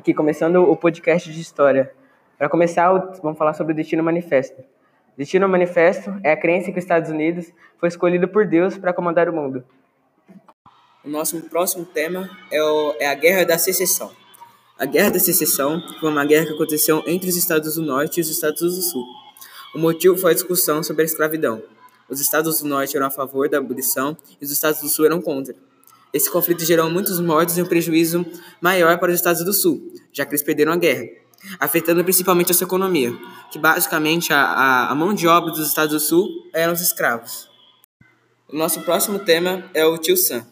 Aqui começando o podcast de história. Para começar, vamos falar sobre o Destino Manifesto. Destino Manifesto é a crença que os Estados Unidos foi escolhido por Deus para comandar o mundo. O nosso próximo tema é, o, é a Guerra da Secessão. A Guerra da Secessão foi uma guerra que aconteceu entre os Estados do Norte e os Estados do Sul. O motivo foi a discussão sobre a escravidão. Os Estados do Norte eram a favor da abolição e os Estados do Sul eram contra. Esse conflito gerou muitos mortos e um prejuízo maior para os Estados do Sul, já que eles perderam a guerra, afetando principalmente a sua economia, que basicamente a, a, mão de obra dos Estados do Sul eram os escravos. O nosso próximo tema é o Tio Sam.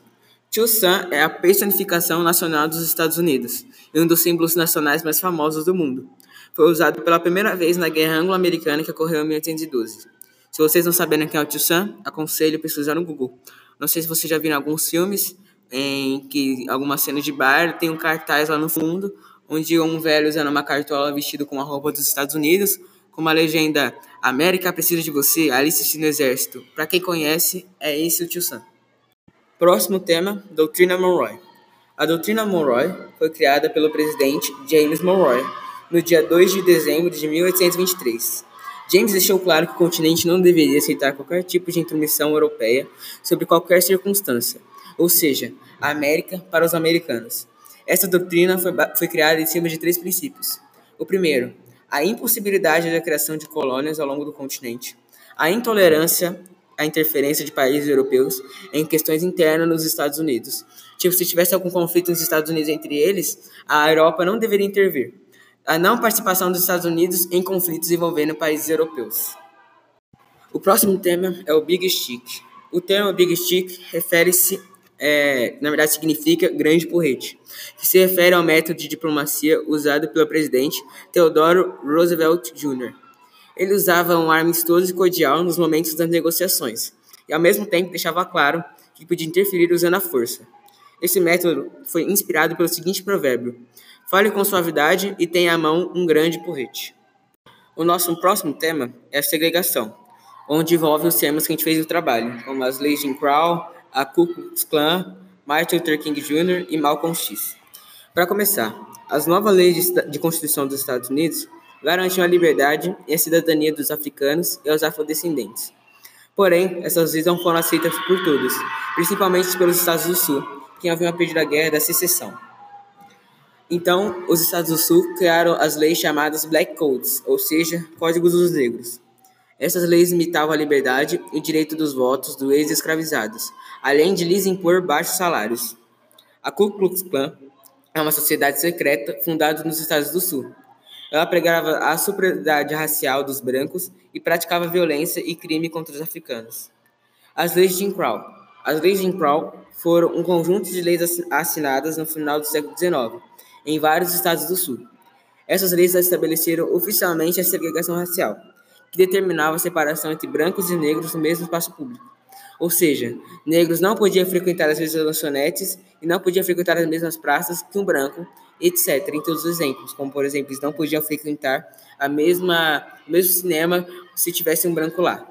Tio Sam é a personificação nacional dos Estados Unidos e um dos símbolos nacionais mais famosos do mundo. Foi usado pela primeira vez na Guerra Anglo-Americana que ocorreu em 1812. Se vocês não saberem quem é o Tio Sam, aconselho pesquisar no Google. Não sei se vocês já viram alguns filmes, em que alguma cena de bar tem um cartaz lá no fundo, onde um velho usando uma cartola vestido com a roupa dos Estados Unidos, com uma legenda América precisa de você, Alice no Exército. Para quem conhece, é esse o tio Sam. Próximo tema, Doutrina Monroe. A Doutrina Monroe foi criada pelo presidente James Monroe no dia 2 de dezembro de 1823. James deixou claro que o continente não deveria aceitar qualquer tipo de intromissão europeia sobre qualquer circunstância, ou seja, a América para os americanos. Essa doutrina foi, foi criada em cima de três princípios. O primeiro, a impossibilidade da criação de colônias ao longo do continente, a intolerância à interferência de países europeus em questões internas nos Estados Unidos. Tipo, se tivesse algum conflito nos Estados Unidos entre eles, a Europa não deveria intervir. A não participação dos Estados Unidos em conflitos envolvendo países europeus. O próximo tema é o Big Stick. O termo Big Stick refere-se é, na verdade significa grande porrete, que se refere ao método de diplomacia usado pelo presidente Theodore Roosevelt Jr. Ele usava um ar amistoso e cordial nos momentos das negociações, e ao mesmo tempo deixava claro que podia interferir usando a força. Esse método foi inspirado pelo seguinte provérbio: Fale com suavidade e tenha à mão um grande porrete. O nosso próximo tema é a segregação, onde envolve os temas que a gente fez no trabalho, como as leis de Crow, a Ku Klux Klan, Martin Luther King Jr. e Malcolm X. Para começar, as novas leis de Constituição dos Estados Unidos garantem a liberdade e a cidadania dos africanos e aos afrodescendentes. Porém, essas leis não foram aceitas por todos, principalmente pelos Estados do Sul, que haviam pedido a guerra da secessão. Então, os Estados do Sul criaram as leis chamadas Black Codes, ou seja, Códigos dos Negros. Essas leis limitavam a liberdade e o direito dos votos dos ex-escravizados, além de lhes impor baixos salários. A Ku Klux Klan é uma sociedade secreta fundada nos Estados do Sul. Ela pregava a superioridade racial dos brancos e praticava violência e crime contra os africanos. As leis de Jim Crow. As leis de Jim Crow foram um conjunto de leis assinadas no final do século XIX em vários estados do Sul. Essas leis estabeleceram oficialmente a segregação racial, que determinava a separação entre brancos e negros no mesmo espaço público. Ou seja, negros não podiam frequentar as mesmas lanchonetes e não podiam frequentar as mesmas praças que um branco, etc. Em todos os exemplos, como por exemplo, eles não podiam frequentar a mesma, o mesmo cinema se tivesse um branco lá.